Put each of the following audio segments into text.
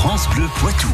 France Bleu Poitou.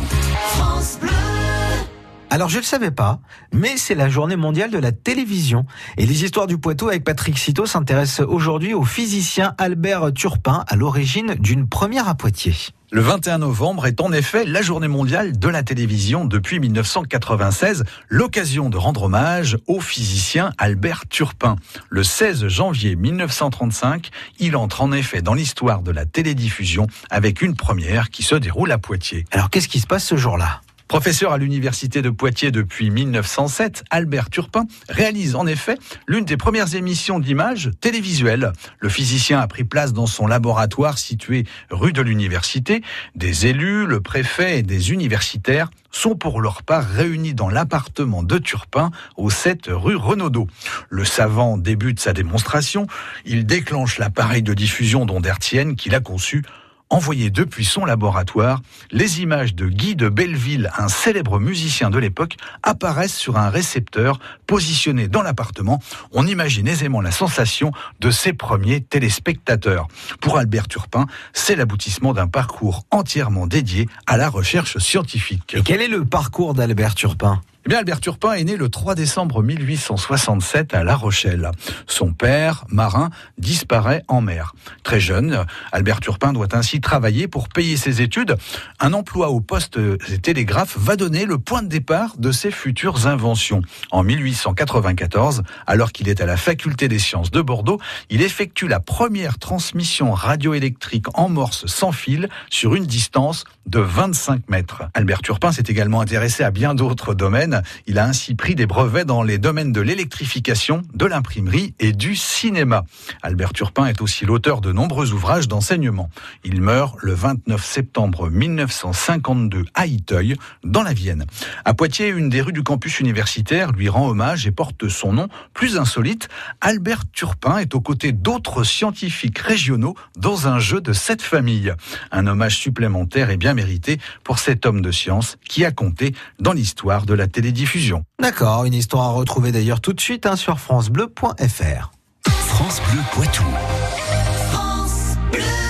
Alors je ne le savais pas, mais c'est la journée mondiale de la télévision. Et les histoires du Poitou avec Patrick Citeau s'intéressent aujourd'hui au physicien Albert Turpin, à l'origine d'une première à Poitiers. Le 21 novembre est en effet la journée mondiale de la télévision depuis 1996, l'occasion de rendre hommage au physicien Albert Turpin. Le 16 janvier 1935, il entre en effet dans l'histoire de la télédiffusion avec une première qui se déroule à Poitiers. Alors qu'est-ce qui se passe ce jour-là? Professeur à l'université de Poitiers depuis 1907, Albert Turpin réalise en effet l'une des premières émissions d'images télévisuelles. Le physicien a pris place dans son laboratoire situé rue de l'université. Des élus, le préfet et des universitaires sont pour leur part réunis dans l'appartement de Turpin au 7 rue Renaudot. Le savant débute sa démonstration. Il déclenche l'appareil de diffusion d'Ondertienne qu'il a conçu envoyé depuis son laboratoire, les images de Guy de Belleville, un célèbre musicien de l'époque, apparaissent sur un récepteur positionné dans l'appartement. On imagine aisément la sensation de ses premiers téléspectateurs. Pour Albert Turpin, c'est l'aboutissement d'un parcours entièrement dédié à la recherche scientifique. Quel est le parcours d'Albert Turpin? Eh bien, Albert Turpin est né le 3 décembre 1867 à La Rochelle. Son père, marin, disparaît en mer. Très jeune, Albert Turpin doit ainsi travailler pour payer ses études. Un emploi au poste télégraphe va donner le point de départ de ses futures inventions. En 1894, alors qu'il est à la faculté des sciences de Bordeaux, il effectue la première transmission radioélectrique en morse sans fil sur une distance de 25 mètres. Albert Turpin s'est également intéressé à bien d'autres domaines il a ainsi pris des brevets dans les domaines de l'électrification, de l'imprimerie et du cinéma. Albert Turpin est aussi l'auteur de nombreux ouvrages d'enseignement. Il meurt le 29 septembre 1952 à Iteuil, dans la Vienne. À Poitiers, une des rues du campus universitaire lui rend hommage et porte son nom. Plus insolite, Albert Turpin est aux côtés d'autres scientifiques régionaux dans un jeu de cette famille. Un hommage supplémentaire et bien mérité pour cet homme de science qui a compté dans l'histoire de la télé diffusions. D'accord, une histoire à retrouver d'ailleurs tout de suite hein, sur francebleu.fr. France Bleu Poitou.